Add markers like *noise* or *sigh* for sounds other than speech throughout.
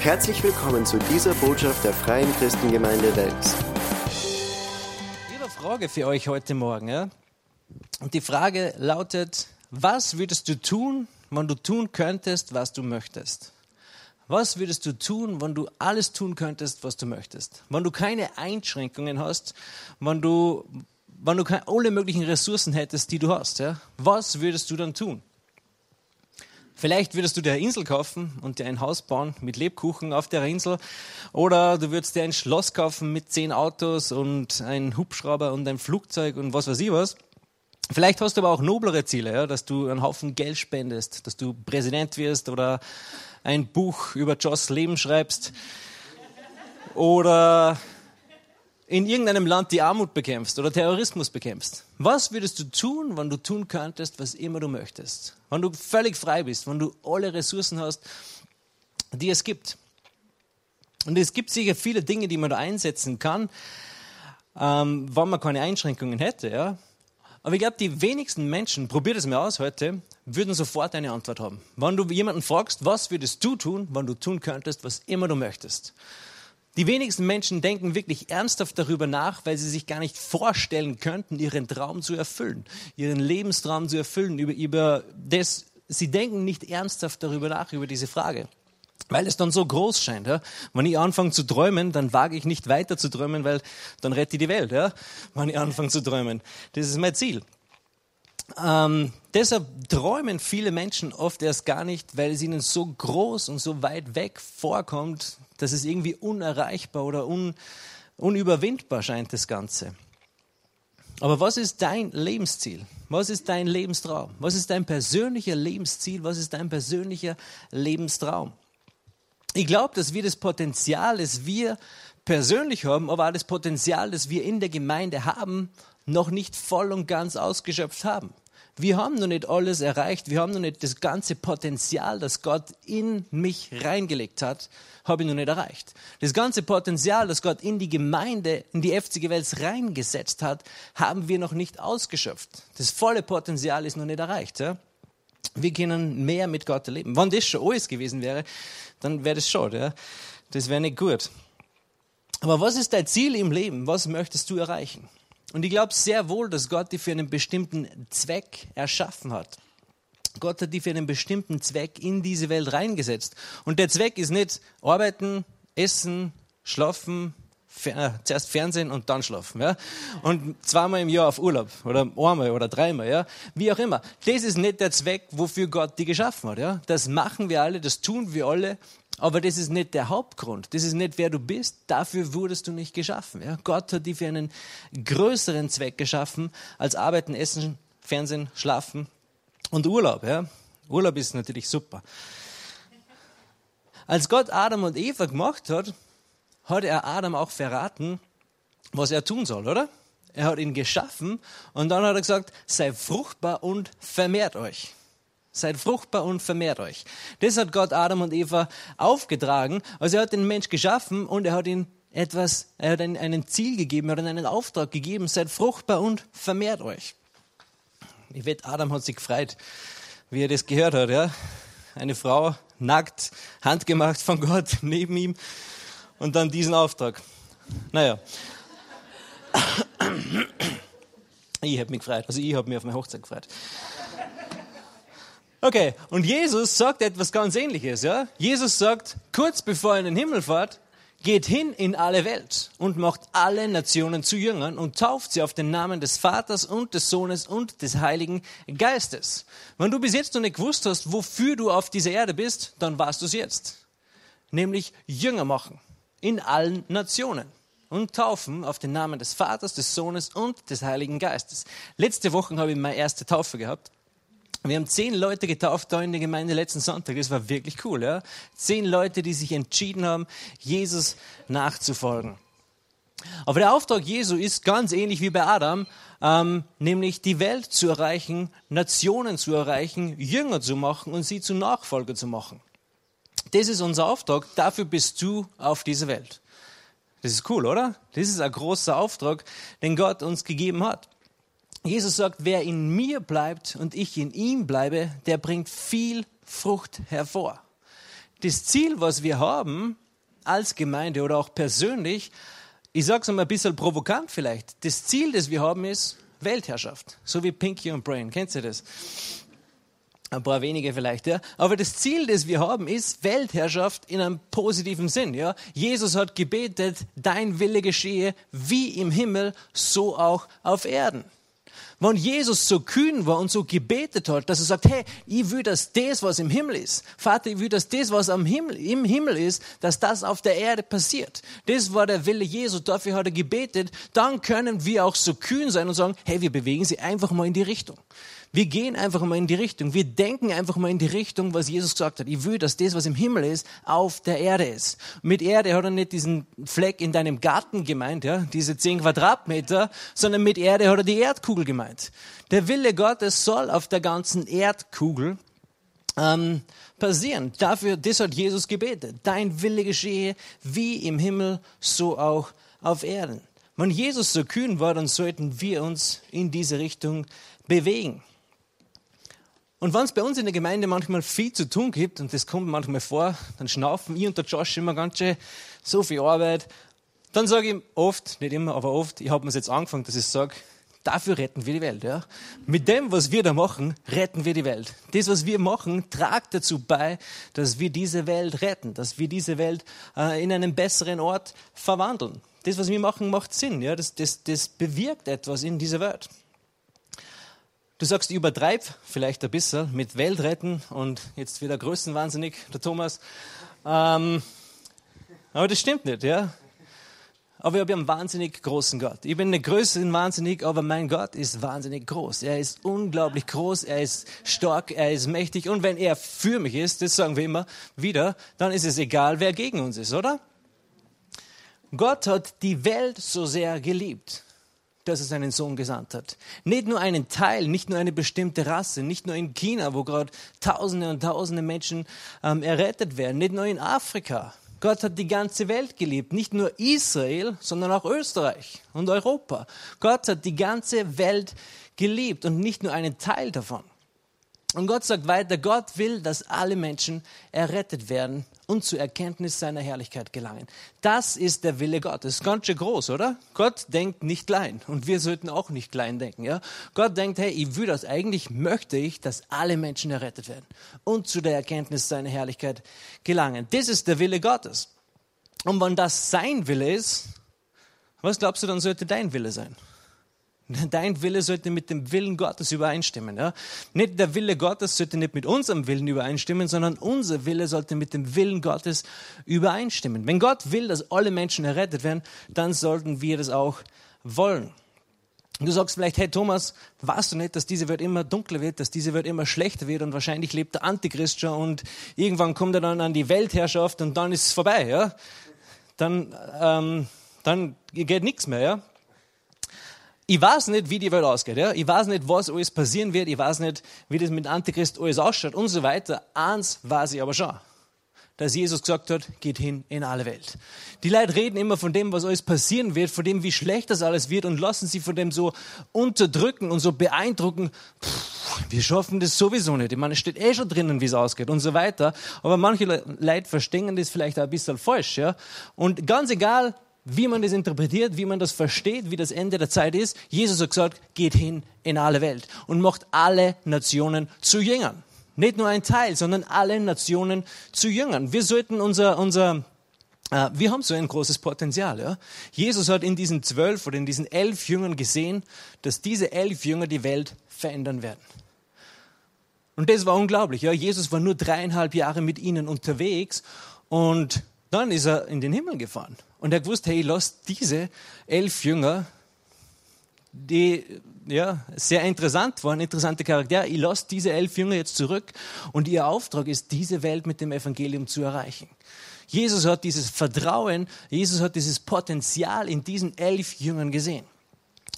Herzlich willkommen zu dieser Botschaft der Freien Christengemeinde Wels. Eine Frage für euch heute Morgen. Ja? Und die Frage lautet, was würdest du tun, wenn du tun könntest, was du möchtest? Was würdest du tun, wenn du alles tun könntest, was du möchtest? Wenn du keine Einschränkungen hast, wenn du, wenn du keine, alle möglichen Ressourcen hättest, die du hast, ja? was würdest du dann tun? Vielleicht würdest du dir eine Insel kaufen und dir ein Haus bauen mit Lebkuchen auf der Insel. Oder du würdest dir ein Schloss kaufen mit zehn Autos und einen Hubschrauber und ein Flugzeug und was weiß ich was. Vielleicht hast du aber auch noblere Ziele, ja, dass du einen Haufen Geld spendest, dass du Präsident wirst oder ein Buch über Joss Leben schreibst oder in irgendeinem Land die Armut bekämpfst oder Terrorismus bekämpfst. Was würdest du tun, wenn du tun könntest, was immer du möchtest? Wenn du völlig frei bist, wenn du alle Ressourcen hast, die es gibt. Und es gibt sicher viele Dinge, die man da einsetzen kann, ähm, wenn man keine Einschränkungen hätte. Ja? Aber ich glaube, die wenigsten Menschen, probier das mal aus heute, würden sofort eine Antwort haben. Wenn du jemanden fragst, was würdest du tun, wenn du tun könntest, was immer du möchtest? Die wenigsten Menschen denken wirklich ernsthaft darüber nach, weil sie sich gar nicht vorstellen könnten, ihren Traum zu erfüllen, ihren Lebenstraum zu erfüllen. Über, über das, sie denken nicht ernsthaft darüber nach, über diese Frage. Weil es dann so groß scheint. Ja? Wenn ich anfange zu träumen, dann wage ich nicht weiter zu träumen, weil dann rette ich die Welt. Ja? Wenn ich anfange zu träumen. Das ist mein Ziel. Ähm, deshalb träumen viele Menschen oft erst gar nicht, weil es ihnen so groß und so weit weg vorkommt, dass es irgendwie unerreichbar oder un, unüberwindbar scheint, das Ganze. Aber was ist dein Lebensziel? Was ist dein Lebenstraum? Was ist dein persönlicher Lebensziel? Was ist dein persönlicher Lebenstraum? Ich glaube, dass wir das Potenzial, das wir persönlich haben, aber auch das Potenzial, das wir in der Gemeinde haben, noch nicht voll und ganz ausgeschöpft haben. Wir haben noch nicht alles erreicht, wir haben noch nicht das ganze Potenzial, das Gott in mich reingelegt hat, habe ich noch nicht erreicht. Das ganze Potenzial, das Gott in die Gemeinde, in die FCG Wels reingesetzt hat, haben wir noch nicht ausgeschöpft. Das volle Potenzial ist noch nicht erreicht. Ja? Wir können mehr mit Gott erleben. Wenn das schon alles gewesen wäre, dann wäre das schon. Ja? Das wäre nicht gut. Aber was ist dein Ziel im Leben? Was möchtest du erreichen? Und ich glaube sehr wohl, dass Gott dich für einen bestimmten Zweck erschaffen hat. Gott hat dich für einen bestimmten Zweck in diese Welt reingesetzt. Und der Zweck ist nicht arbeiten, essen, schlafen, äh, zuerst Fernsehen und dann schlafen. Ja? Und zweimal im Jahr auf Urlaub oder einmal oder dreimal, ja? wie auch immer. Das ist nicht der Zweck, wofür Gott die geschaffen hat. Ja? Das machen wir alle, das tun wir alle, aber das ist nicht der Hauptgrund. Das ist nicht, wer du bist. Dafür wurdest du nicht geschaffen. Ja? Gott hat dich für einen größeren Zweck geschaffen als Arbeiten, Essen, Fernsehen, Schlafen und Urlaub. Ja? Urlaub ist natürlich super. Als Gott Adam und Eva gemacht hat, hat er Adam auch verraten, was er tun soll, oder? Er hat ihn geschaffen und dann hat er gesagt, sei fruchtbar und vermehrt euch. Seid fruchtbar und vermehrt euch. Das hat Gott Adam und Eva aufgetragen. Also er hat den Mensch geschaffen und er hat ihn etwas, er hat einen Ziel gegeben, er hat einen Auftrag gegeben, seid fruchtbar und vermehrt euch. Ich wette, Adam hat sich gefreut, wie er das gehört hat, ja. Eine Frau, nackt, handgemacht von Gott, *laughs* neben ihm und dann diesen Auftrag. Naja. Ich habe mich gefreut. Also ich habe mich auf meine Hochzeit gefreut. Okay, und Jesus sagt etwas ganz ähnliches, ja? Jesus sagt, kurz bevor er in den Himmel fährt, geht hin in alle Welt und macht alle Nationen zu Jüngern und tauft sie auf den Namen des Vaters und des Sohnes und des Heiligen Geistes. Wenn du bis jetzt noch nicht gewusst hast, wofür du auf dieser Erde bist, dann warst du es jetzt. Nämlich Jünger machen in allen Nationen und taufen auf den Namen des Vaters, des Sohnes und des Heiligen Geistes. Letzte Woche habe ich meine erste Taufe gehabt. Wir haben zehn Leute getauft da in der Gemeinde letzten Sonntag. Das war wirklich cool. Ja? Zehn Leute, die sich entschieden haben, Jesus nachzufolgen. Aber der Auftrag Jesu ist ganz ähnlich wie bei Adam, ähm, nämlich die Welt zu erreichen, Nationen zu erreichen, Jünger zu machen und sie zu Nachfolger zu machen. Das ist unser Auftrag, dafür bist du auf dieser Welt. Das ist cool, oder? Das ist ein großer Auftrag, den Gott uns gegeben hat. Jesus sagt, wer in mir bleibt und ich in ihm bleibe, der bringt viel Frucht hervor. das Ziel, was wir haben als Gemeinde oder auch persönlich, ich sage es mal ein bisschen provokant vielleicht, das Ziel, das wir haben, ist Weltherrschaft. So wie Pinky und Brain. Kennt ihr das? Ein paar wenige vielleicht, ja. Aber das Ziel, das wir haben, ist Weltherrschaft in einem positiven Sinn, ja. Jesus hat gebetet, dein Wille geschehe wie im Himmel, so auch auf Erden. Wenn Jesus so kühn war und so gebetet hat, dass er sagt, hey, ich will, dass das, was im Himmel ist, Vater, ich will, dass das, was am Himmel, im Himmel ist, dass das auf der Erde passiert. Das war der Wille Jesu, dafür hat er gebetet. Dann können wir auch so kühn sein und sagen, hey, wir bewegen sie einfach mal in die Richtung. Wir gehen einfach mal in die Richtung. Wir denken einfach mal in die Richtung, was Jesus gesagt hat. Ich will, dass das, was im Himmel ist, auf der Erde ist. Mit Erde hat er nicht diesen Fleck in deinem Garten gemeint, ja, diese zehn Quadratmeter, sondern mit Erde hat er die Erdkugel gemeint. Der Wille Gottes soll auf der ganzen Erdkugel ähm, passieren. Dafür, das hat Jesus gebetet. Dein Wille geschehe wie im Himmel, so auch auf Erden. Wenn Jesus so kühn war, dann sollten wir uns in diese Richtung bewegen. Und wenn es bei uns in der Gemeinde manchmal viel zu tun gibt, und das kommt manchmal vor, dann schnaufen ich und der Josh immer ganz schön so viel Arbeit, dann sage ich oft, nicht immer, aber oft, ich habe mir jetzt angefangen, dass ich sage, dafür retten wir die Welt. Ja? Mit dem, was wir da machen, retten wir die Welt. Das, was wir machen, tragt dazu bei, dass wir diese Welt retten, dass wir diese Welt äh, in einen besseren Ort verwandeln. Das, was wir machen, macht Sinn. Ja? Das, das, das bewirkt etwas in dieser Welt. Du sagst, übertreib vielleicht ein bisschen mit Weltretten und jetzt wieder größenwahnsinnig, der Thomas. Ähm, aber das stimmt nicht, ja. Aber ich habe einen wahnsinnig großen Gott. Ich bin eine Größe wahnsinnig, aber mein Gott ist wahnsinnig groß. Er ist unglaublich groß, er ist stark, er ist mächtig. Und wenn er für mich ist, das sagen wir immer wieder, dann ist es egal, wer gegen uns ist, oder? Gott hat die Welt so sehr geliebt dass er seinen Sohn gesandt hat. Nicht nur einen Teil, nicht nur eine bestimmte Rasse, nicht nur in China, wo gerade Tausende und Tausende Menschen ähm, errettet werden, nicht nur in Afrika. Gott hat die ganze Welt geliebt, nicht nur Israel, sondern auch Österreich und Europa. Gott hat die ganze Welt geliebt und nicht nur einen Teil davon. Und Gott sagt weiter, Gott will, dass alle Menschen errettet werden und zur Erkenntnis seiner Herrlichkeit gelangen. Das ist der Wille Gottes. Ganz schön groß, oder? Gott denkt nicht klein und wir sollten auch nicht klein denken. Ja? Gott denkt, hey, ich will das eigentlich, möchte ich, dass alle Menschen errettet werden und zu der Erkenntnis seiner Herrlichkeit gelangen. Das ist der Wille Gottes. Und wenn das sein Wille ist, was glaubst du, dann sollte dein Wille sein? *laughs* Dein Wille sollte mit dem Willen Gottes übereinstimmen. Ja? Nicht der Wille Gottes sollte nicht mit unserem Willen übereinstimmen, sondern unser Wille sollte mit dem Willen Gottes übereinstimmen. Wenn Gott will, dass alle Menschen errettet werden, dann sollten wir das auch wollen. Du sagst vielleicht, hey Thomas, weißt du nicht, dass diese Welt immer dunkler wird, dass diese Welt immer schlechter wird und wahrscheinlich lebt der Antichrist schon und irgendwann kommt er dann an die Weltherrschaft und dann ist es vorbei, ja? Dann, ähm, dann geht nichts mehr, ja? Ich weiß nicht, wie die Welt ausgeht. Ja? Ich weiß nicht, was alles passieren wird. Ich weiß nicht, wie das mit Antichrist alles ausschaut und so weiter. Eins weiß ich aber schon. Dass Jesus gesagt hat, geht hin in alle Welt. Die Leute reden immer von dem, was alles passieren wird, von dem, wie schlecht das alles wird und lassen sich von dem so unterdrücken und so beeindrucken. Pff, wir schaffen das sowieso nicht. Ich meine, es steht eh schon drinnen, wie es ausgeht und so weiter. Aber manche Leute verstehen das vielleicht auch ein bisschen falsch. Ja? Und ganz egal, wie man das interpretiert, wie man das versteht, wie das Ende der Zeit ist. Jesus hat gesagt, geht hin in alle Welt und macht alle Nationen zu Jüngern. Nicht nur ein Teil, sondern alle Nationen zu Jüngern. Wir sollten unser, unser äh, wir haben so ein großes Potenzial. Ja? Jesus hat in diesen zwölf oder in diesen elf Jüngern gesehen, dass diese elf Jünger die Welt verändern werden. Und das war unglaublich. Ja? Jesus war nur dreieinhalb Jahre mit ihnen unterwegs und dann ist er in den Himmel gefahren. Und er gewusst, hey, lass diese elf Jünger, die ja, sehr interessant waren, interessante Charaktere, ich lasse diese elf Jünger jetzt zurück und ihr Auftrag ist, diese Welt mit dem Evangelium zu erreichen. Jesus hat dieses Vertrauen, Jesus hat dieses Potenzial in diesen elf Jüngern gesehen.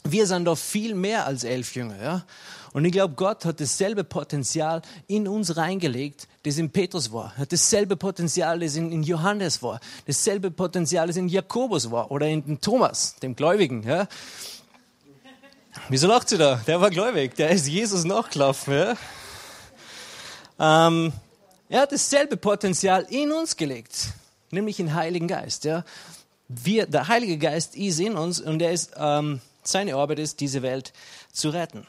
Wir sind doch viel mehr als elf Jünger. Ja? Und ich glaube, Gott hat dasselbe Potenzial in uns reingelegt, das in Petrus war. Hat dasselbe Potenzial, das in, in Johannes war. Dasselbe Potenzial, das in Jakobus war oder in Thomas, dem Gläubigen. Ja? Wieso lacht sie da? Der war gläubig. Der ist Jesus nachgelaufen. Ja? Ähm, Er hat dasselbe Potenzial in uns gelegt, nämlich den Heiligen Geist. Ja. Wir, der Heilige Geist ist in uns und er ist, ähm, seine Arbeit ist, diese Welt zu retten.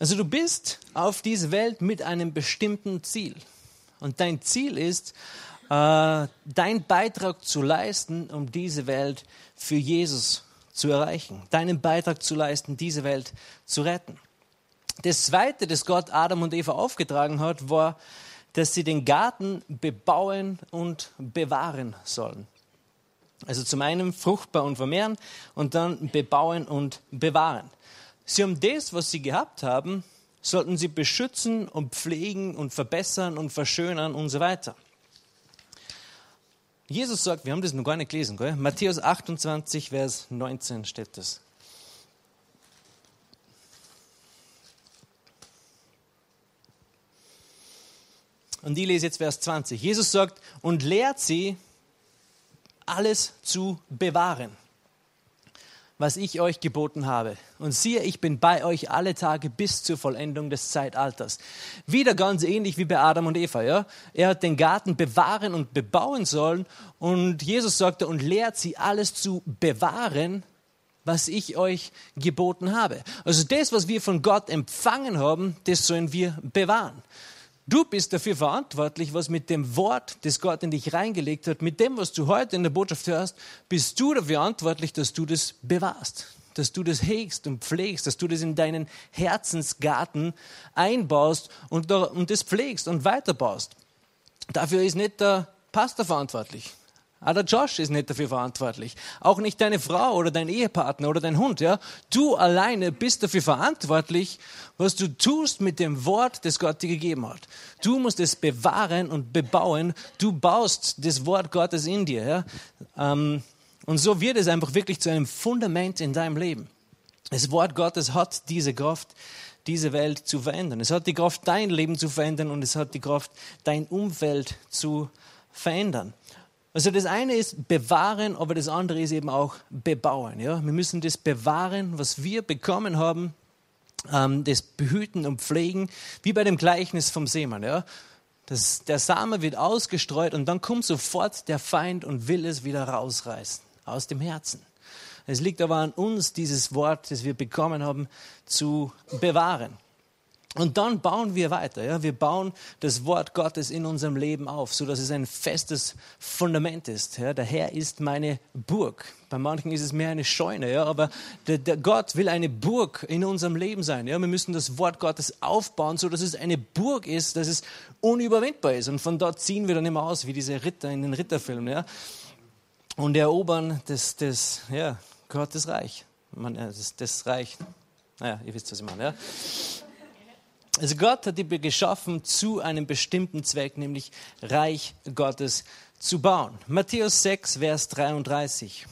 Also du bist auf diese Welt mit einem bestimmten Ziel. Und dein Ziel ist, äh, deinen Beitrag zu leisten, um diese Welt für Jesus zu erreichen. Deinen Beitrag zu leisten, diese Welt zu retten. Das Zweite, das Gott Adam und Eva aufgetragen hat, war, dass sie den Garten bebauen und bewahren sollen. Also zum einen fruchtbar und vermehren und dann bebauen und bewahren. Sie haben das, was sie gehabt haben, sollten sie beschützen und pflegen und verbessern und verschönern und so weiter. Jesus sagt, wir haben das noch gar nicht gelesen, gell? Matthäus 28, Vers 19 steht das. Und ich lese jetzt Vers 20. Jesus sagt, und lehrt sie, alles zu bewahren, was ich euch geboten habe. Und siehe, ich bin bei euch alle Tage bis zur Vollendung des Zeitalters. Wieder ganz ähnlich wie bei Adam und Eva. Ja? Er hat den Garten bewahren und bebauen sollen. Und Jesus sagte, und lehrt sie, alles zu bewahren, was ich euch geboten habe. Also das, was wir von Gott empfangen haben, das sollen wir bewahren. Du bist dafür verantwortlich, was mit dem Wort, das Gott in dich reingelegt hat, mit dem, was du heute in der Botschaft hörst, bist du dafür verantwortlich, dass du das bewahrst, dass du das hegst und pflegst, dass du das in deinen Herzensgarten einbaust und, das pflegst und weiterbaust. Dafür ist nicht der Pastor verantwortlich. Ah, der Josh ist nicht dafür verantwortlich. Auch nicht deine Frau oder dein Ehepartner oder dein Hund. Ja? Du alleine bist dafür verantwortlich, was du tust mit dem Wort, das Gott dir gegeben hat. Du musst es bewahren und bebauen. Du baust das Wort Gottes in dir. Ja? Ähm, und so wird es einfach wirklich zu einem Fundament in deinem Leben. Das Wort Gottes hat diese Kraft, diese Welt zu verändern. Es hat die Kraft, dein Leben zu verändern und es hat die Kraft, dein Umfeld zu verändern. Also das eine ist bewahren, aber das andere ist eben auch bebauen. Ja? Wir müssen das bewahren, was wir bekommen haben, ähm, das behüten und pflegen, wie bei dem Gleichnis vom Seemann. Ja? Das, der Same wird ausgestreut und dann kommt sofort der Feind und will es wieder rausreißen aus dem Herzen. Es liegt aber an uns, dieses Wort, das wir bekommen haben, zu bewahren. Und dann bauen wir weiter. Ja? Wir bauen das Wort Gottes in unserem Leben auf, so dass es ein festes Fundament ist. Ja? Der Herr ist meine Burg. Bei manchen ist es mehr eine Scheune, ja? aber der, der Gott will eine Burg in unserem Leben sein. Ja? Wir müssen das Wort Gottes aufbauen, so dass es eine Burg ist, dass es unüberwindbar ist. Und von dort ziehen wir dann immer aus, wie diese Ritter in den Ritterfilmen. Ja? Und erobern das, das ja, Gottes Reich. Man, das, das Reich. Naja, ihr wisst, was ich meine. Ja? Also Gott hat die geschaffen zu einem bestimmten Zweck, nämlich Reich Gottes zu bauen. Matthäus 6, Vers 33.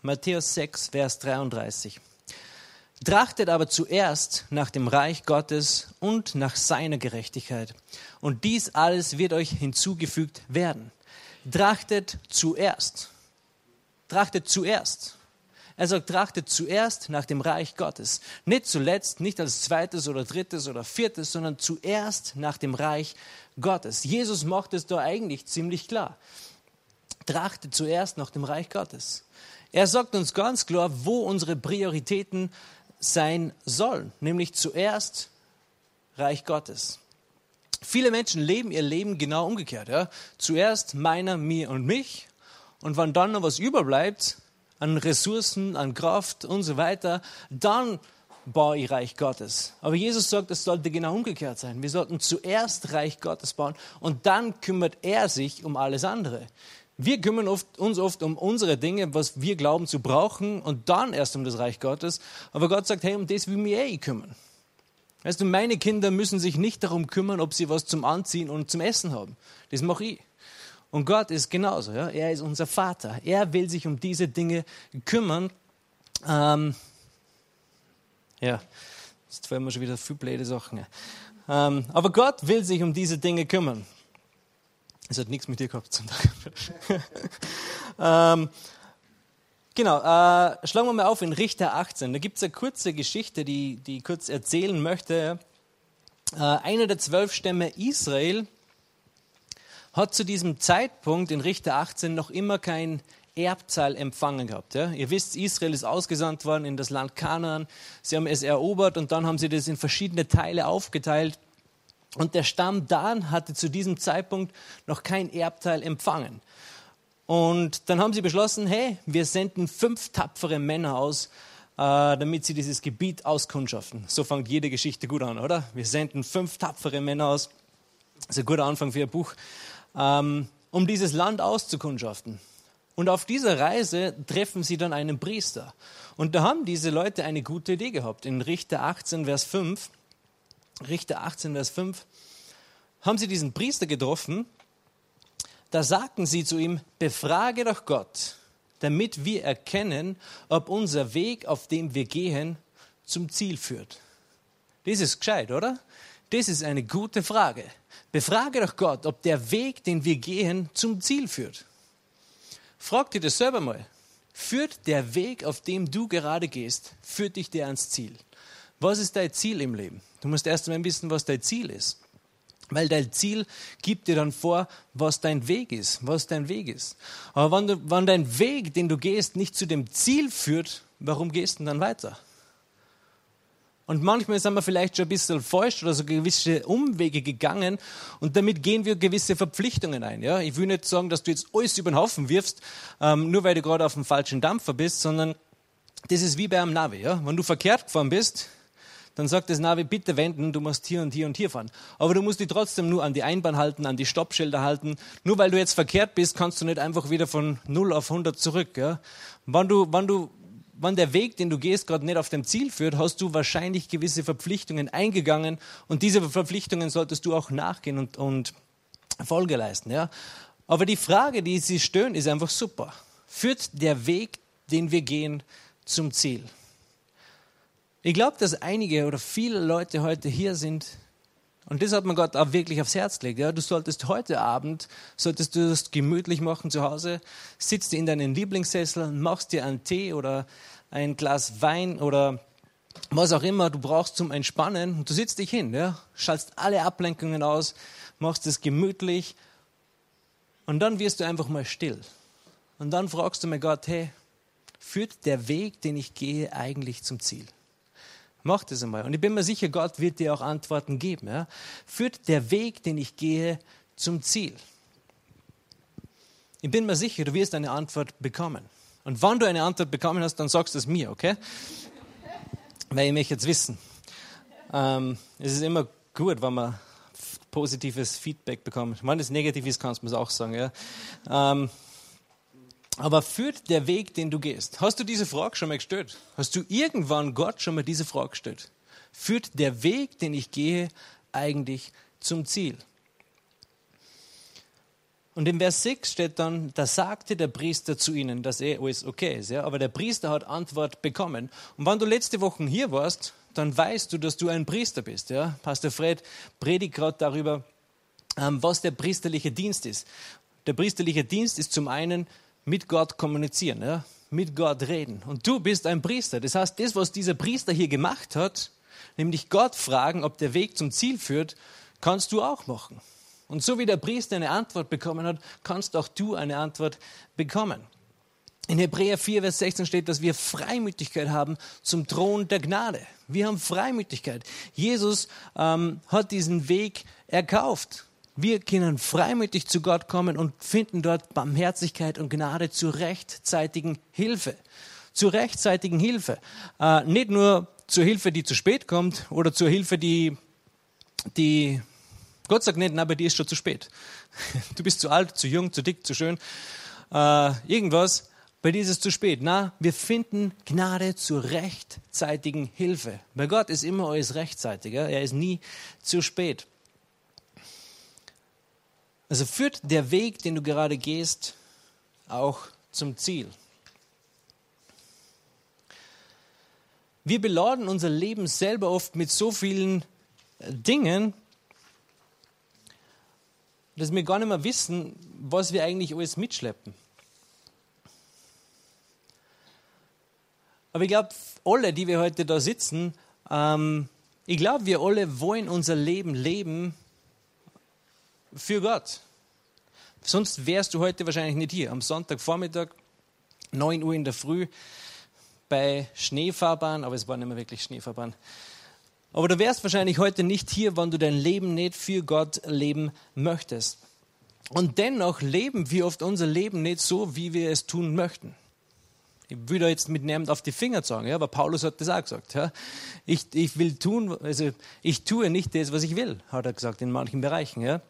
Matthäus 6, Vers 33. Trachtet aber zuerst nach dem Reich Gottes und nach seiner Gerechtigkeit. Und dies alles wird euch hinzugefügt werden. Trachtet zuerst. Trachtet zuerst. Er sagt, trachtet zuerst nach dem Reich Gottes. Nicht zuletzt, nicht als zweites oder drittes oder viertes, sondern zuerst nach dem Reich Gottes. Jesus macht es da eigentlich ziemlich klar. Trachtet zuerst nach dem Reich Gottes. Er sagt uns ganz klar, wo unsere Prioritäten sein sollen, nämlich zuerst Reich Gottes. Viele Menschen leben ihr Leben genau umgekehrt. Ja? Zuerst meiner, mir und mich. Und wenn dann noch was überbleibt, an Ressourcen, an Kraft und so weiter, dann baue ich Reich Gottes. Aber Jesus sagt, es sollte genau umgekehrt sein. Wir sollten zuerst Reich Gottes bauen und dann kümmert er sich um alles andere. Wir kümmern oft, uns oft um unsere Dinge, was wir glauben zu brauchen und dann erst um das Reich Gottes. Aber Gott sagt, hey, um das will mich eh kümmern. Weißt du, meine Kinder müssen sich nicht darum kümmern, ob sie was zum Anziehen und zum Essen haben. Das mache ich. Und Gott ist genauso. Ja? Er ist unser Vater. Er will sich um diese Dinge kümmern. Ähm, ja, jetzt fallen mir schon wieder viele blöde Sachen. Ähm, aber Gott will sich um diese Dinge kümmern. Es hat nichts mit dir gehabt zum Tag. *laughs* ähm, genau, äh, schlagen wir mal auf in Richter 18. Da gibt es eine kurze Geschichte, die, die ich kurz erzählen möchte. Äh, einer der zwölf Stämme Israel hat zu diesem Zeitpunkt in Richter 18 noch immer kein Erbzahl empfangen gehabt. Ja? Ihr wisst, Israel ist ausgesandt worden in das Land Kanaan. Sie haben es erobert und dann haben sie das in verschiedene Teile aufgeteilt. Und der Stamm Dan hatte zu diesem Zeitpunkt noch kein Erbteil empfangen. Und dann haben sie beschlossen, hey, wir senden fünf tapfere Männer aus, äh, damit sie dieses Gebiet auskundschaften. So fängt jede Geschichte gut an, oder? Wir senden fünf tapfere Männer aus. Das ist ein guter Anfang für ein Buch, ähm, um dieses Land auszukundschaften. Und auf dieser Reise treffen sie dann einen Priester. Und da haben diese Leute eine gute Idee gehabt. In Richter 18, Vers 5, Richter 18, Vers 5, haben sie diesen Priester getroffen. Da sagten sie zu ihm, befrage doch Gott, damit wir erkennen, ob unser Weg, auf dem wir gehen, zum Ziel führt. Das ist gescheit, oder? Das ist eine gute Frage. Befrage doch Gott, ob der Weg, den wir gehen, zum Ziel führt. Frag dir das selber mal. Führt der Weg, auf dem du gerade gehst, führt dich der ans Ziel? Was ist dein Ziel im Leben? Du musst erst einmal wissen, was dein Ziel ist. Weil dein Ziel gibt dir dann vor, was dein Weg ist, was dein Weg ist. Aber wenn, du, wenn dein Weg, den du gehst, nicht zu dem Ziel führt, warum gehst du dann weiter? Und manchmal sind wir vielleicht schon ein bisschen falsch oder so gewisse Umwege gegangen und damit gehen wir gewisse Verpflichtungen ein. Ja? Ich will nicht sagen, dass du jetzt alles über den Haufen wirfst, ähm, nur weil du gerade auf dem falschen Dampfer bist, sondern das ist wie bei einem Navi. Ja? Wenn du verkehrt gefahren bist, dann sagt das Navi, bitte wenden, du musst hier und hier und hier fahren. Aber du musst dich trotzdem nur an die Einbahn halten, an die Stoppschilder halten. Nur weil du jetzt verkehrt bist, kannst du nicht einfach wieder von 0 auf 100 zurück. Ja? Wenn, du, wenn du wenn der Weg, den du gehst, gerade nicht auf dem Ziel führt, hast du wahrscheinlich gewisse Verpflichtungen eingegangen und diese Verpflichtungen solltest du auch nachgehen und, und Folge leisten. Ja? Aber die Frage, die sie stellen, ist einfach super. Führt der Weg, den wir gehen, zum Ziel? Ich glaube, dass einige oder viele Leute heute hier sind, und das hat mir Gott auch wirklich aufs Herz gelegt. Ja, du solltest heute Abend, solltest du das gemütlich machen zu Hause, sitzt in deinen Lieblingssessel, machst dir einen Tee oder ein Glas Wein oder was auch immer du brauchst zum Entspannen. Und du sitzt dich hin, ja, schaltest alle Ablenkungen aus, machst es gemütlich und dann wirst du einfach mal still. Und dann fragst du mir Gott, hey, führt der Weg, den ich gehe, eigentlich zum Ziel? Mach das einmal. Und ich bin mir sicher, Gott wird dir auch Antworten geben. Ja? Führt der Weg, den ich gehe, zum Ziel? Ich bin mir sicher, du wirst eine Antwort bekommen. Und wenn du eine Antwort bekommen hast, dann sagst du es mir, okay? Weil ich möchte jetzt wissen. Ähm, es ist immer gut, wenn man positives Feedback bekommt. Wenn es negativ ist, kannst du es auch sagen. Ja? Ähm, aber führt der Weg, den du gehst? Hast du diese Frage schon mal gestellt? Hast du irgendwann Gott schon mal diese Frage gestellt? Führt der Weg, den ich gehe, eigentlich zum Ziel? Und im Vers 6 steht dann, da sagte der Priester zu ihnen, dass eh alles okay ist. Ja? Aber der Priester hat Antwort bekommen. Und wenn du letzte Woche hier warst, dann weißt du, dass du ein Priester bist. Ja? Pastor Fred predigt gerade darüber, ähm, was der priesterliche Dienst ist. Der priesterliche Dienst ist zum einen mit Gott kommunizieren, ja? mit Gott reden. Und du bist ein Priester. Das heißt, das, was dieser Priester hier gemacht hat, nämlich Gott fragen, ob der Weg zum Ziel führt, kannst du auch machen. Und so wie der Priester eine Antwort bekommen hat, kannst auch du eine Antwort bekommen. In Hebräer 4, Vers 16 steht, dass wir Freimütigkeit haben zum Thron der Gnade. Wir haben Freimütigkeit. Jesus ähm, hat diesen Weg erkauft. Wir können freimütig zu Gott kommen und finden dort Barmherzigkeit und Gnade zur rechtzeitigen Hilfe. Zur rechtzeitigen Hilfe. Äh, nicht nur zur Hilfe, die zu spät kommt oder zur Hilfe, die, die Gott sagt nicht, na, bei dir ist schon zu spät. *laughs* Du bist zu alt, zu jung, zu dick, zu schön. Äh, irgendwas. Bei dir ist es zu spät. Na, wir finden Gnade zur rechtzeitigen Hilfe. Bei Gott ist immer alles rechtzeitig. Er ist nie zu spät. Also führt der Weg, den du gerade gehst, auch zum Ziel. Wir beladen unser Leben selber oft mit so vielen Dingen, dass wir gar nicht mehr wissen, was wir eigentlich alles mitschleppen. Aber ich glaube, alle, die wir heute da sitzen, ähm, ich glaube, wir alle wollen unser Leben leben für Gott. Sonst wärst du heute wahrscheinlich nicht hier. Am Sonntagvormittag, 9 Uhr in der Früh, bei Schneefahrbahn, aber es war nicht mehr wirklich Schneefahrbahn. Aber du wärst wahrscheinlich heute nicht hier, wenn du dein Leben nicht für Gott leben möchtest. Und dennoch leben wir oft unser Leben nicht so, wie wir es tun möchten. Ich will da jetzt mit niemand auf die Finger sagen, ja, aber Paulus hat das auch gesagt. Ja. Ich, ich will tun, also ich tue nicht das, was ich will, hat er gesagt in manchen Bereichen. Ja.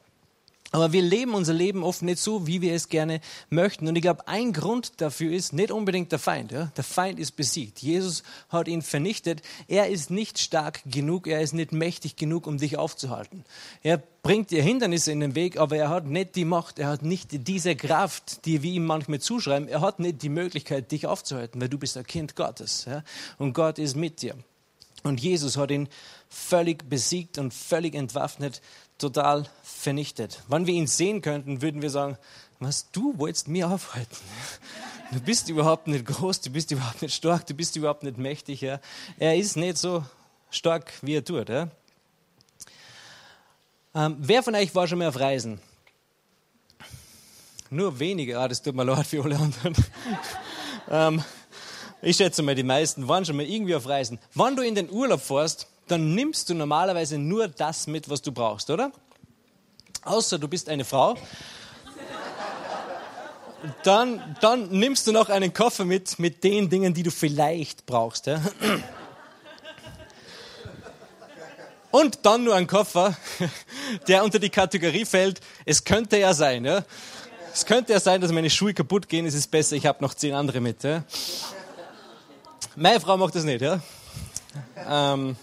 Aber wir leben unser Leben oft nicht so, wie wir es gerne möchten. Und ich glaube, ein Grund dafür ist nicht unbedingt der Feind. Ja? Der Feind ist besiegt. Jesus hat ihn vernichtet. Er ist nicht stark genug, er ist nicht mächtig genug, um dich aufzuhalten. Er bringt dir Hindernisse in den Weg, aber er hat nicht die Macht, er hat nicht diese Kraft, die wir ihm manchmal zuschreiben. Er hat nicht die Möglichkeit, dich aufzuhalten, weil du bist ein Kind Gottes. Ja? Und Gott ist mit dir. Und Jesus hat ihn völlig besiegt und völlig entwaffnet total vernichtet. Wenn wir ihn sehen könnten, würden wir sagen, was du wolltest mir aufhalten. Du bist überhaupt nicht groß, du bist überhaupt nicht stark, du bist überhaupt nicht mächtig. Ja. Er ist nicht so stark, wie er tut. Ja. Ähm, wer von euch war schon mal auf Reisen? Nur wenige, ah, das tut mir leid für alle anderen. *laughs* ähm, ich schätze mal, die meisten waren schon mal irgendwie auf Reisen. Wenn du in den Urlaub fährst, dann nimmst du normalerweise nur das mit, was du brauchst, oder? Außer du bist eine Frau. Dann, dann nimmst du noch einen Koffer mit, mit den Dingen, die du vielleicht brauchst. Ja? Und dann nur ein Koffer, der unter die Kategorie fällt, es könnte ja sein. Ja? Es könnte ja sein, dass meine Schuhe kaputt gehen, es ist besser, ich habe noch zehn andere mit. Ja? Meine Frau macht das nicht. Ja? Ähm,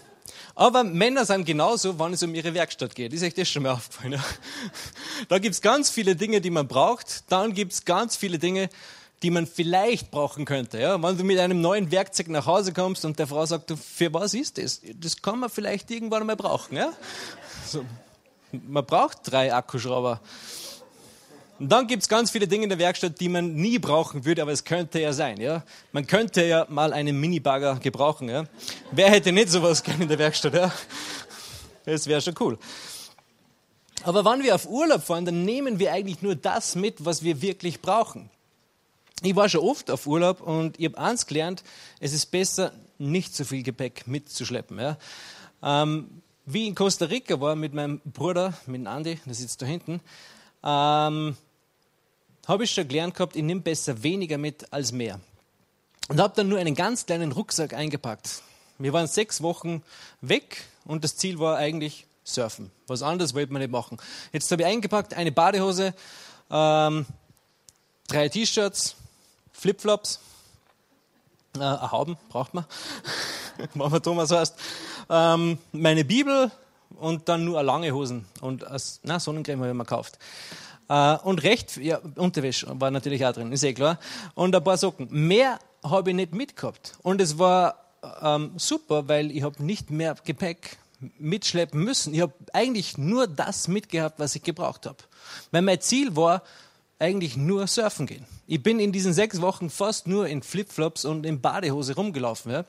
aber Männer sind genauso, wenn es um ihre Werkstatt geht. Ist euch das schon mal aufgefallen? Ja? Da gibt es ganz viele Dinge, die man braucht. Dann gibt es ganz viele Dinge, die man vielleicht brauchen könnte. Ja? Wenn du mit einem neuen Werkzeug nach Hause kommst und der Frau sagt, für was ist das? Das kann man vielleicht irgendwann mal brauchen. Ja? So, man braucht drei Akkuschrauber. Und dann gibt es ganz viele Dinge in der Werkstatt, die man nie brauchen würde, aber es könnte ja sein. Ja? Man könnte ja mal einen Minibagger gebrauchen. Ja? Wer hätte nicht sowas gerne in der Werkstatt? Ja? Das wäre schon cool. Aber wenn wir auf Urlaub fahren, dann nehmen wir eigentlich nur das mit, was wir wirklich brauchen. Ich war schon oft auf Urlaub und ich habe eins gelernt, es ist besser, nicht so viel Gepäck mitzuschleppen. Ja? Ähm, wie in Costa Rica war mit meinem Bruder, mit Andy, der sitzt da hinten, ähm, habe ich schon gelernt gehabt, ich nehme besser weniger mit als mehr. Und habe dann nur einen ganz kleinen Rucksack eingepackt. Wir waren sechs Wochen weg und das Ziel war eigentlich Surfen. Was anderes wollte man nicht machen. Jetzt habe ich eingepackt eine Badehose, ähm, drei T-Shirts, Flipflops, äh, Hauben braucht man, *laughs* wenn man Thomas heißt, ähm, meine Bibel und dann nur lange Hosen und na, Sonnencreme habe ich mir gekauft. Äh, und recht, ja, Unterwäsche war natürlich auch drin, ist eh klar. Und ein paar Socken. Mehr habe ich nicht mitgehabt. Und es war ähm, super, weil ich habe nicht mehr Gepäck mitschleppen müssen. Ich habe eigentlich nur das mitgehabt, was ich gebraucht habe. Weil mein Ziel war, eigentlich nur surfen gehen. Ich bin in diesen sechs Wochen fast nur in Flipflops und in Badehose rumgelaufen. Ja.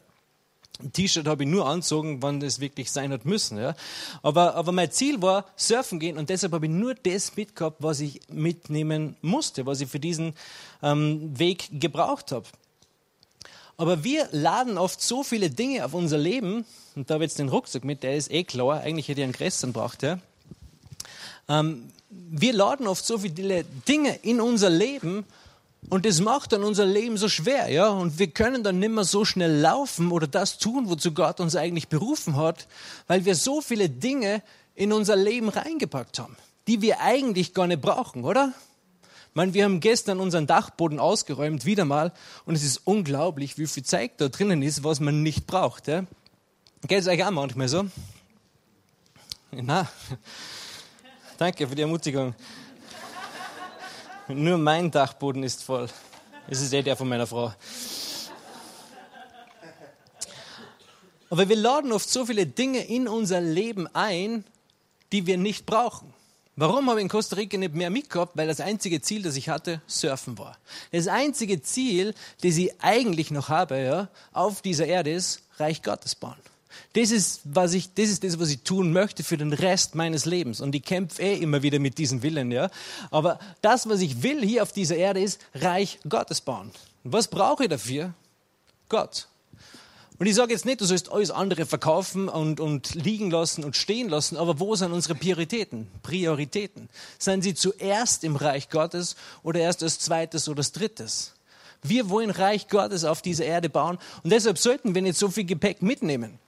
T-Shirt habe ich nur anzogen, wann das wirklich sein hat müssen. Ja. Aber, aber mein Ziel war surfen gehen und deshalb habe ich nur das mitgehabt, was ich mitnehmen musste, was ich für diesen ähm, Weg gebraucht habe. Aber wir laden oft so viele Dinge auf unser Leben, und da habe ich jetzt den Rucksack mit, der ist eh klar, eigentlich hätte ich einen größeren braucht. Ja. Ähm, wir laden oft so viele Dinge in unser Leben, und das macht dann unser Leben so schwer, ja. Und wir können dann nicht mehr so schnell laufen oder das tun, wozu Gott uns eigentlich berufen hat, weil wir so viele Dinge in unser Leben reingepackt haben, die wir eigentlich gar nicht brauchen, oder? Ich meine, wir haben gestern unseren Dachboden ausgeräumt, wieder mal, und es ist unglaublich, wie viel Zeug da drinnen ist, was man nicht braucht. Ja? Geht es euch auch manchmal so? Na, *laughs* danke für die Ermutigung. Nur mein Dachboden ist voll. Es ist eh der von meiner Frau. Aber wir laden oft so viele Dinge in unser Leben ein, die wir nicht brauchen. Warum habe ich in Costa Rica nicht mehr mitgehabt? Weil das einzige Ziel, das ich hatte, Surfen war. Das einzige Ziel, das ich eigentlich noch habe, ja, auf dieser Erde ist, Reich Gottes bauen. Das ist, was ich, das ist das, was ich tun möchte für den Rest meines Lebens. Und ich kämpfe eh immer wieder mit diesem Willen, ja. Aber das, was ich will hier auf dieser Erde, ist Reich Gottes bauen. Was brauche ich dafür? Gott. Und ich sage jetzt nicht, du sollst alles andere verkaufen und, und liegen lassen und stehen lassen, aber wo sind unsere Prioritäten? Prioritäten. Seien sie zuerst im Reich Gottes oder erst als zweites oder als drittes? Wir wollen Reich Gottes auf dieser Erde bauen und deshalb sollten wir nicht so viel Gepäck mitnehmen.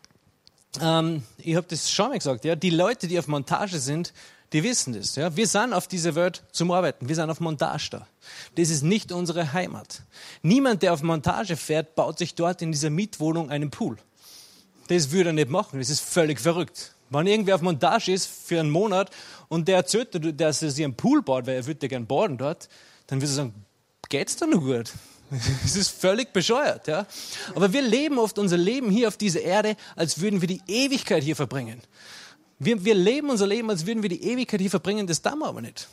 Ähm, ich habe das schon mal gesagt, ja, die Leute, die auf Montage sind, die wissen das. Ja. Wir sind auf dieser Welt zum Arbeiten, wir sind auf Montage da. Das ist nicht unsere Heimat. Niemand, der auf Montage fährt, baut sich dort in dieser Mietwohnung einen Pool. Das würde er nicht machen, das ist völlig verrückt. Wenn irgendwer auf Montage ist für einen Monat und der erzählt, dass er sich einen Pool baut, weil er würde gerne baden dort, dann würde er sagen, geht's da noch gut? *laughs* Es ist völlig bescheuert, ja. Aber wir leben oft unser Leben hier auf dieser Erde, als würden wir die Ewigkeit hier verbringen. Wir, wir leben unser Leben, als würden wir die Ewigkeit hier verbringen, das tun wir aber nicht.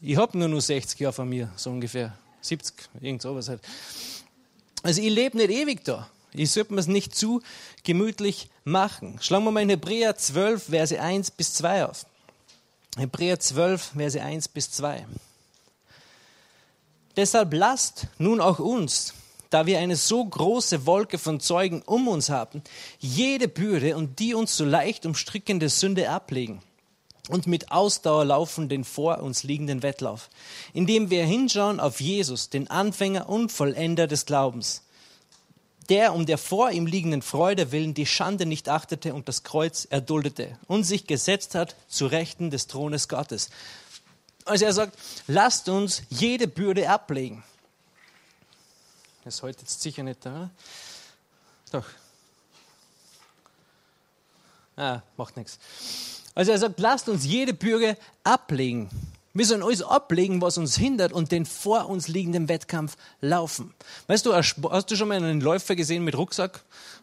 Ich habe nur nur 60 Jahre von mir, so ungefähr. 70, irgend sowas halt. Also ich lebe nicht ewig da. Ich sollte mir es nicht zu gemütlich machen. Schlagen wir mal in Hebräer 12, Verse 1 bis 2 auf. Hebräer 12, Verse 1 bis 2. Deshalb lasst nun auch uns, da wir eine so große Wolke von Zeugen um uns haben, jede Bürde und die uns so leicht umstrickende Sünde ablegen und mit Ausdauer laufen den vor uns liegenden Wettlauf, indem wir hinschauen auf Jesus, den Anfänger und Vollender des Glaubens, der um der vor ihm liegenden Freude willen die Schande nicht achtete und das Kreuz erduldete und sich gesetzt hat zu Rechten des Thrones Gottes. Also er sagt, lasst uns jede Bürde ablegen. Das ist heute jetzt sicher nicht da. Doch. Ah, macht nichts. Also er sagt, lasst uns jede Bürde ablegen. Wir sollen alles ablegen, was uns hindert und den vor uns liegenden Wettkampf laufen. Weißt du, hast du schon mal einen Läufer gesehen mit Rucksack,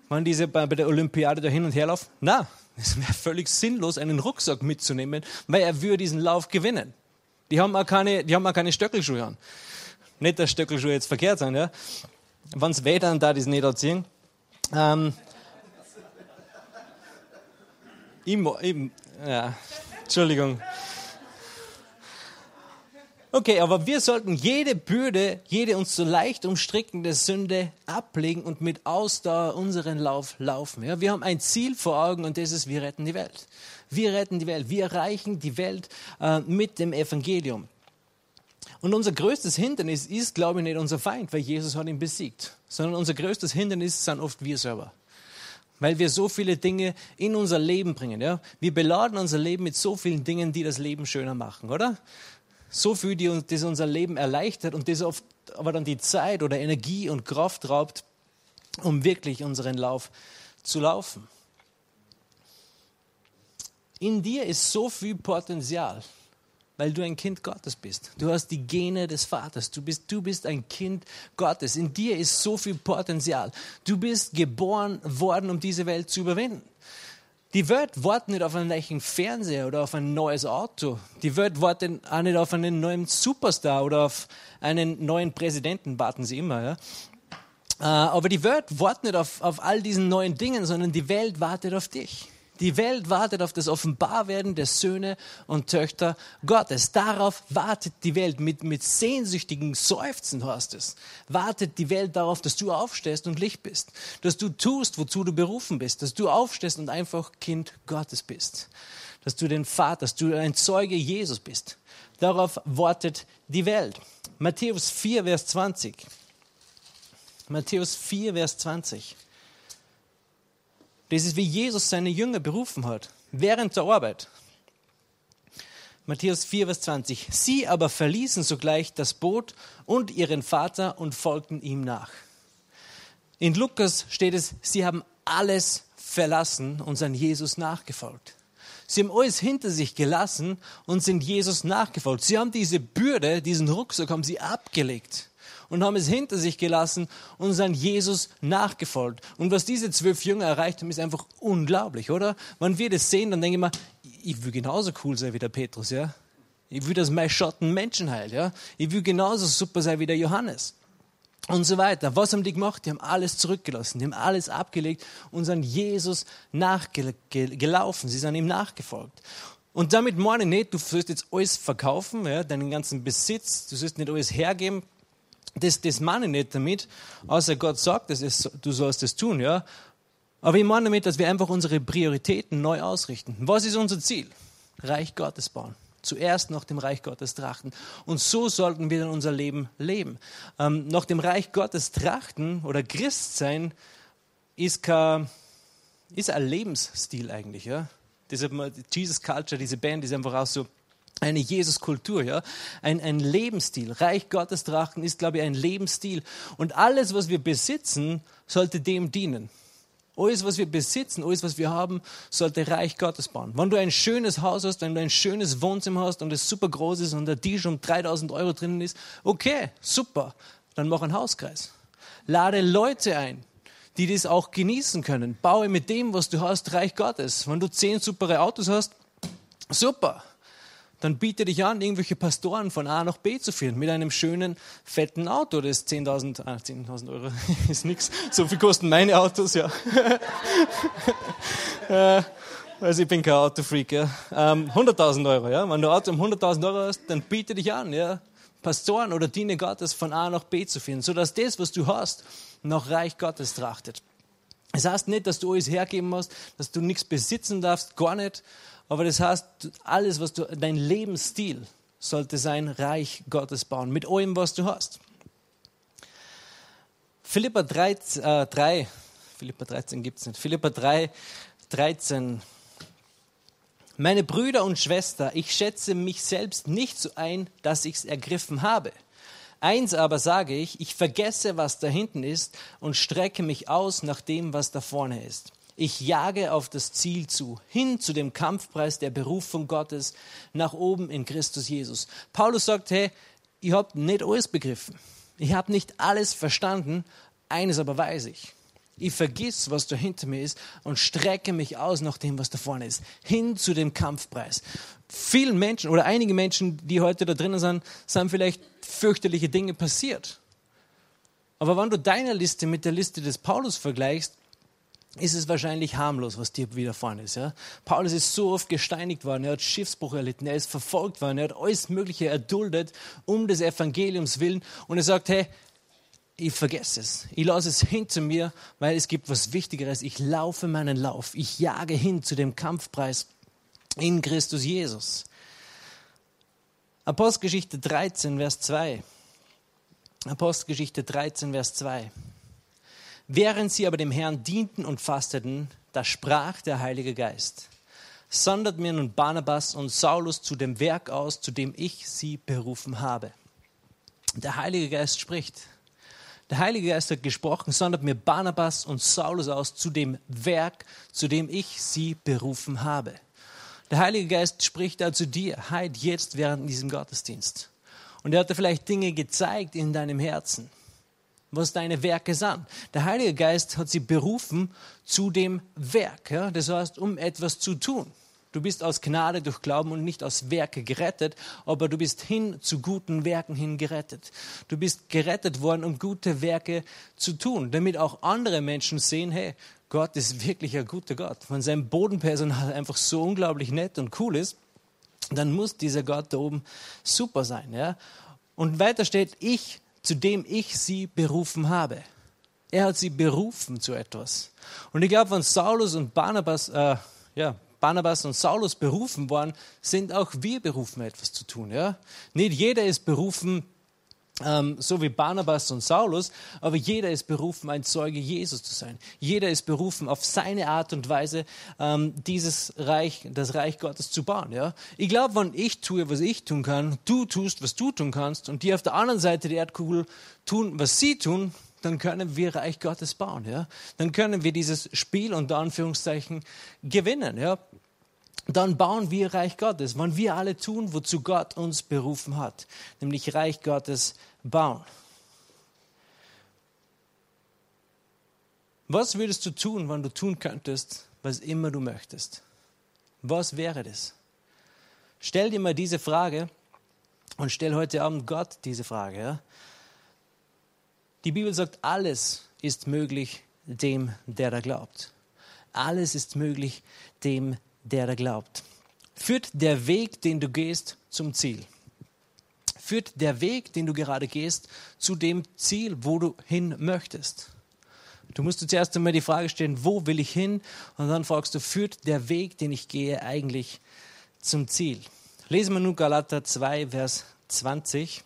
wann diese bei der Olympiade da hin und her laufen? Na, es wäre völlig sinnlos, einen Rucksack mitzunehmen, weil er würde diesen Lauf gewinnen. Die haben auch keine, die haben auch keine Stöckelschuhe an. Nicht, dass Stöckelschuhe jetzt verkehrt sind, ja. Wenn es dann da das nicht anziehen. Ähm, ich, ich, ja, Entschuldigung. Okay, aber wir sollten jede Bürde, jede uns so leicht umstrickende Sünde ablegen und mit Ausdauer unseren Lauf laufen. Ja, wir haben ein Ziel vor Augen und das ist, wir retten die Welt. Wir retten die Welt. Wir erreichen die Welt äh, mit dem Evangelium. Und unser größtes Hindernis ist, glaube ich, nicht unser Feind, weil Jesus hat ihn besiegt, sondern unser größtes Hindernis sind oft wir selber. Weil wir so viele Dinge in unser Leben bringen. Ja? Wir beladen unser Leben mit so vielen Dingen, die das Leben schöner machen, oder? So viel, die das unser Leben erleichtert und das oft aber dann die Zeit oder Energie und Kraft raubt, um wirklich unseren Lauf zu laufen. In dir ist so viel Potenzial, weil du ein Kind Gottes bist. Du hast die Gene des Vaters. Du bist, du bist ein Kind Gottes. In dir ist so viel Potenzial. Du bist geboren worden, um diese Welt zu überwinden. Die Welt wartet nicht auf einen neuen Fernseher oder auf ein neues Auto. Die Welt wartet auch nicht auf einen neuen Superstar oder auf einen neuen Präsidenten, warten sie immer. Ja? Äh, aber die Welt wartet nicht auf, auf all diesen neuen Dingen, sondern die Welt wartet auf dich. Die Welt wartet auf das Offenbarwerden der Söhne und Töchter Gottes. Darauf wartet die Welt mit, mit sehnsüchtigen Seufzen, hast es. Wartet die Welt darauf, dass du aufstehst und Licht bist. Dass du tust, wozu du berufen bist. Dass du aufstehst und einfach Kind Gottes bist. Dass du den Vater, dass du ein Zeuge Jesus bist. Darauf wartet die Welt. Matthäus 4, Vers 20. Matthäus 4, Vers 20. Das ist, wie Jesus seine Jünger berufen hat, während der Arbeit. Matthäus 4, Vers 20. Sie aber verließen sogleich das Boot und ihren Vater und folgten ihm nach. In Lukas steht es, sie haben alles verlassen und sind Jesus nachgefolgt. Sie haben alles hinter sich gelassen und sind Jesus nachgefolgt. Sie haben diese Bürde, diesen Rucksack haben sie abgelegt und haben es hinter sich gelassen und sind Jesus nachgefolgt. Und was diese zwölf Jünger erreicht haben, ist einfach unglaublich, oder? Wenn wir das sehen, dann denke ich mir, ich will genauso cool sein wie der Petrus, ja? Ich will, dass mein Schatten Menschen heilt, ja? Ich will genauso super sein wie der Johannes. und so weiter. Was haben die gemacht? Die haben alles zurückgelassen, die haben alles abgelegt und sind Jesus nachgelaufen. Sie sind ihm nachgefolgt. Und damit meine ich nicht, du sollst jetzt alles verkaufen, ja, deinen ganzen Besitz, du sollst nicht alles hergeben. Das, das meine ich nicht damit, außer Gott sagt, dass es, du sollst das tun, ja. Aber ich meine damit, dass wir einfach unsere Prioritäten neu ausrichten. Was ist unser Ziel? Reich Gottes bauen zuerst nach dem Reich Gottes trachten. Und so sollten wir dann unser Leben leben. Ähm, nach dem Reich Gottes trachten oder Christ sein ist, kein, ist ein Lebensstil eigentlich. Ja? Diese Jesus Culture, diese Band ist einfach auch so eine Jesus-Kultur, ja, ein, ein Lebensstil. Reich Gottes trachten ist, glaube ich, ein Lebensstil. Und alles, was wir besitzen, sollte dem dienen. Alles, was wir besitzen, alles, was wir haben, sollte Reich Gottes bauen. Wenn du ein schönes Haus hast, wenn du ein schönes Wohnzimmer hast und es super groß ist und der Tisch um 3000 Euro drinnen ist, okay, super, dann mach einen Hauskreis. Lade Leute ein, die das auch genießen können. Baue mit dem, was du hast, Reich Gottes. Wenn du zehn supere Autos hast, super dann biete dich an, irgendwelche Pastoren von A nach B zu führen mit einem schönen, fetten Auto. Das ist 10.000 ah, 10 Euro *laughs* ist nichts. So viel kosten meine Autos, ja. *laughs* äh, also ich bin kein Autofreak. Ja. Ähm, 100.000 Euro, ja. Wenn du Auto um 100.000 Euro hast, dann biete dich an, ja. Pastoren oder Diene Gottes von A nach B zu führen, sodass das, was du hast, nach Reich Gottes trachtet. Es das heißt nicht, dass du alles hergeben musst, dass du nichts besitzen darfst, gar nicht. Aber das heißt, alles, was du, dein Lebensstil sollte sein, Reich Gottes bauen, mit allem, was du hast. Philippa 3, äh, 3 Philippa 13 gibt es nicht, Philippa 3, 13. Meine Brüder und Schwester, ich schätze mich selbst nicht so ein, dass ich es ergriffen habe. Eins aber sage ich, ich vergesse, was da hinten ist und strecke mich aus nach dem, was da vorne ist. Ich jage auf das Ziel zu, hin zu dem Kampfpreis der Berufung Gottes nach oben in Christus Jesus. Paulus sagt, hey, ich habe nicht alles begriffen. Ich habe nicht alles verstanden. Eines aber weiß ich. Ich vergiss, was da hinter mir ist und strecke mich aus nach dem, was da vorne ist. Hin zu dem Kampfpreis. Vielen Menschen oder einige Menschen, die heute da drinnen sind, sind vielleicht fürchterliche Dinge passiert. Aber wenn du deine Liste mit der Liste des Paulus vergleichst, ist es wahrscheinlich harmlos, was dir widerfahren ist. Ja? Paulus ist so oft gesteinigt worden, er hat Schiffsbruch erlitten, er ist verfolgt worden, er hat alles Mögliche erduldet um des Evangeliums willen und er sagt, hey, ich vergesse es, ich lasse es hinter mir, weil es gibt was Wichtigeres, ich laufe meinen Lauf, ich jage hin zu dem Kampfpreis in Christus Jesus. Apostelgeschichte 13, Vers 2. Apostelgeschichte 13, Vers 2. Während sie aber dem Herrn dienten und fasteten, da sprach der Heilige Geist, sondert mir nun Barnabas und Saulus zu dem Werk aus, zu dem ich sie berufen habe. Der Heilige Geist spricht. Der Heilige Geist hat gesprochen, sondert mir Barnabas und Saulus aus zu dem Werk, zu dem ich sie berufen habe. Der Heilige Geist spricht zu dir, halt jetzt während diesem Gottesdienst. Und er hat dir vielleicht Dinge gezeigt in deinem Herzen was deine Werke sind. Der Heilige Geist hat sie berufen zu dem Werk. Ja? Das heißt, um etwas zu tun. Du bist aus Gnade durch Glauben und nicht aus Werke gerettet, aber du bist hin zu guten Werken hin gerettet. Du bist gerettet worden, um gute Werke zu tun, damit auch andere Menschen sehen, hey, Gott ist wirklich ein guter Gott. Wenn sein Bodenpersonal einfach so unglaublich nett und cool ist, dann muss dieser Gott da oben super sein. Ja? Und weiter steht, ich zu dem ich sie berufen habe. Er hat sie berufen zu etwas. Und ich glaube, wenn Saulus und Barnabas, äh, ja, Barnabas und Saulus berufen waren, sind auch wir berufen, etwas zu tun. Ja? Nicht jeder ist berufen, ähm, so wie Barnabas und Saulus, aber jeder ist berufen, ein Zeuge Jesus zu sein. Jeder ist berufen, auf seine Art und Weise ähm, dieses Reich, das Reich Gottes zu bauen. Ja? Ich glaube, wenn ich tue, was ich tun kann, du tust, was du tun kannst und die auf der anderen Seite der Erdkugel tun, was sie tun, dann können wir Reich Gottes bauen. Ja? Dann können wir dieses Spiel unter Anführungszeichen gewinnen. Ja? Dann bauen wir Reich Gottes, wenn wir alle tun, wozu Gott uns berufen hat, nämlich Reich Gottes bauen. Was würdest du tun, wenn du tun könntest, was immer du möchtest? Was wäre das? Stell dir mal diese Frage und stell heute Abend Gott diese Frage. Ja? Die Bibel sagt, alles ist möglich dem, der da glaubt. Alles ist möglich dem, der da glaubt. Führt der Weg, den du gehst, zum Ziel? Führt der Weg, den du gerade gehst, zu dem Ziel, wo du hin möchtest? Du musst dir zuerst einmal die Frage stellen, wo will ich hin? Und dann fragst du, führt der Weg, den ich gehe, eigentlich zum Ziel? Lesen wir nun Galater 2, Vers 20.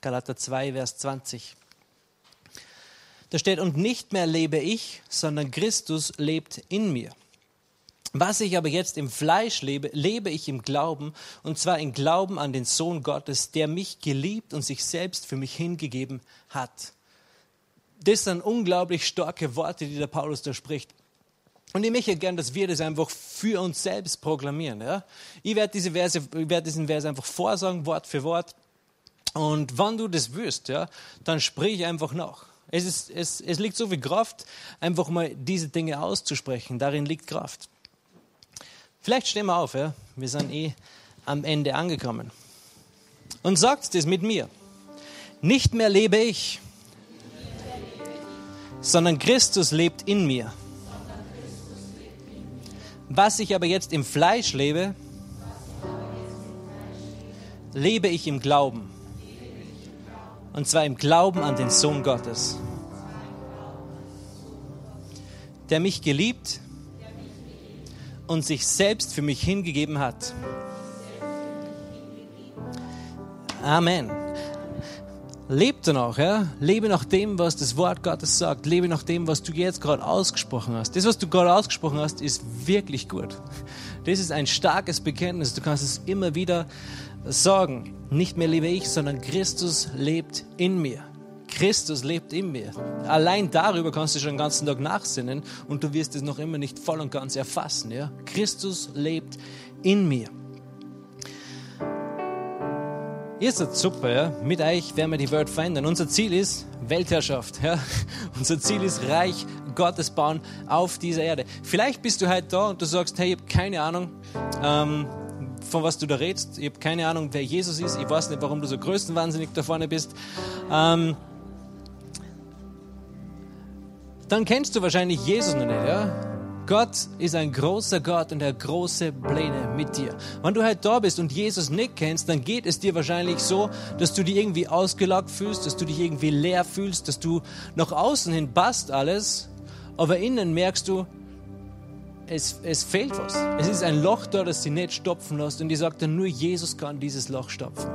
Galater 2, Vers 20. Da steht, und nicht mehr lebe ich, sondern Christus lebt in mir. Was ich aber jetzt im Fleisch lebe, lebe ich im Glauben, und zwar im Glauben an den Sohn Gottes, der mich geliebt und sich selbst für mich hingegeben hat. Das sind unglaublich starke Worte, die der Paulus da spricht. Und ich möchte gern, dass wir das einfach für uns selbst proklamieren. Ja? Ich werde diese Verse, ich werde diesen Vers einfach vorsagen, Wort für Wort. Und wenn du das wirst, ja, dann sprich einfach nach. Es, ist, es, es liegt so viel Kraft, einfach mal diese Dinge auszusprechen. Darin liegt Kraft. Vielleicht stehen wir auf, ja? wir sind eh am Ende angekommen. Und sagt das mit mir. Nicht mehr lebe ich, sondern Christus lebt in mir. Was ich aber jetzt im Fleisch lebe, lebe ich im Glauben. Und zwar im Glauben an den Sohn Gottes, der mich geliebt und sich selbst für mich hingegeben hat. Amen. Lebe danach, ja? Lebe nach dem, was das Wort Gottes sagt. Lebe nach dem, was du jetzt gerade ausgesprochen hast. Das, was du gerade ausgesprochen hast, ist wirklich gut. Das ist ein starkes Bekenntnis. Du kannst es immer wieder sagen. Nicht mehr lebe ich, sondern Christus lebt in mir. Christus lebt in mir. Allein darüber kannst du schon den ganzen Tag nachsinnen und du wirst es noch immer nicht voll und ganz erfassen. Ja? Christus lebt in mir. Ihr seid super, ja? mit euch werden wir die Welt verändern. Unser Ziel ist Weltherrschaft. Ja? *laughs* Unser Ziel ist Reich Gottes bauen auf dieser Erde. Vielleicht bist du heute da und du sagst, hey, ich habe keine Ahnung, ähm, von was du da redest. Ich habe keine Ahnung, wer Jesus ist. Ich weiß nicht, warum du so größtenwahnsinnig da vorne bist. Ähm, dann kennst du wahrscheinlich Jesus noch nicht. Ja? Gott ist ein großer Gott und er hat große Pläne mit dir. Wenn du halt da bist und Jesus nicht kennst, dann geht es dir wahrscheinlich so, dass du dich irgendwie ausgelockt fühlst, dass du dich irgendwie leer fühlst, dass du nach außen hin passt alles, aber innen merkst du, es, es fehlt was. Es ist ein Loch da, das sie nicht stopfen lässt. Und ich sage dann, nur Jesus kann dieses Loch stopfen.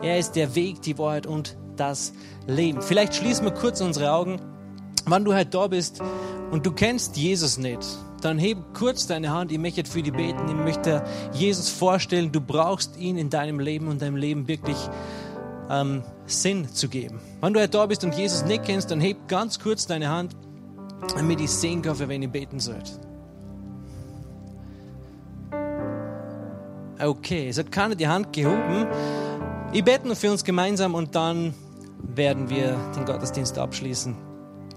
Er ist der Weg, die Wahrheit und das Leben. Vielleicht schließen wir kurz unsere Augen. Wenn du halt da bist und du kennst Jesus nicht, dann heb kurz deine Hand. Ich möchte für dich beten. Ich möchte Jesus vorstellen. Du brauchst ihn in deinem Leben und deinem Leben wirklich ähm, Sinn zu geben. Wenn du halt da bist und Jesus nicht kennst, dann heb ganz kurz deine Hand, damit ich sehen kann, für wen ich beten soll. Okay, es hat keiner die Hand gehoben. Ich bete nur für uns gemeinsam und dann werden wir den Gottesdienst abschließen.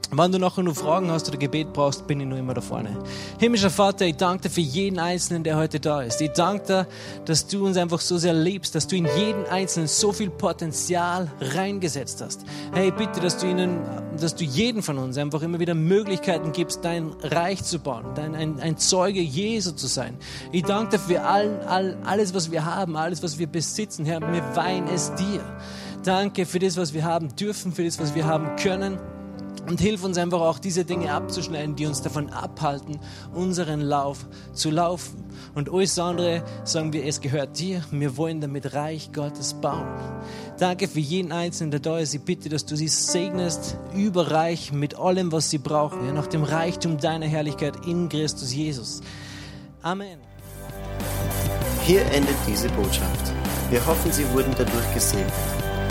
Wenn du nachher noch Fragen hast oder Gebet brauchst, bin ich nur immer da vorne. Himmlischer Vater, ich danke dir für jeden Einzelnen, der heute da ist. Ich danke dir, dass du uns einfach so sehr liebst, dass du in jeden Einzelnen so viel Potenzial reingesetzt hast. Hey, bitte, dass du ihnen, dass du jeden von uns einfach immer wieder Möglichkeiten gibst, dein Reich zu bauen, dein, ein, ein Zeuge Jesu zu sein. Ich danke dir für all, all, alles, was wir haben, alles, was wir besitzen, Herr. Wir weihen es dir. Danke für das, was wir haben dürfen, für das, was wir haben können. Und hilf uns einfach auch, diese Dinge abzuschneiden, die uns davon abhalten, unseren Lauf zu laufen. Und alles andere sagen wir, es gehört dir. Wir wollen damit Reich Gottes bauen. Danke für jeden Einzelnen, der da ist. Ich bitte, dass du sie segnest, überreich mit allem, was sie brauchen, ja, nach dem Reichtum deiner Herrlichkeit in Christus Jesus. Amen. Hier endet diese Botschaft. Wir hoffen, Sie wurden dadurch gesegnet.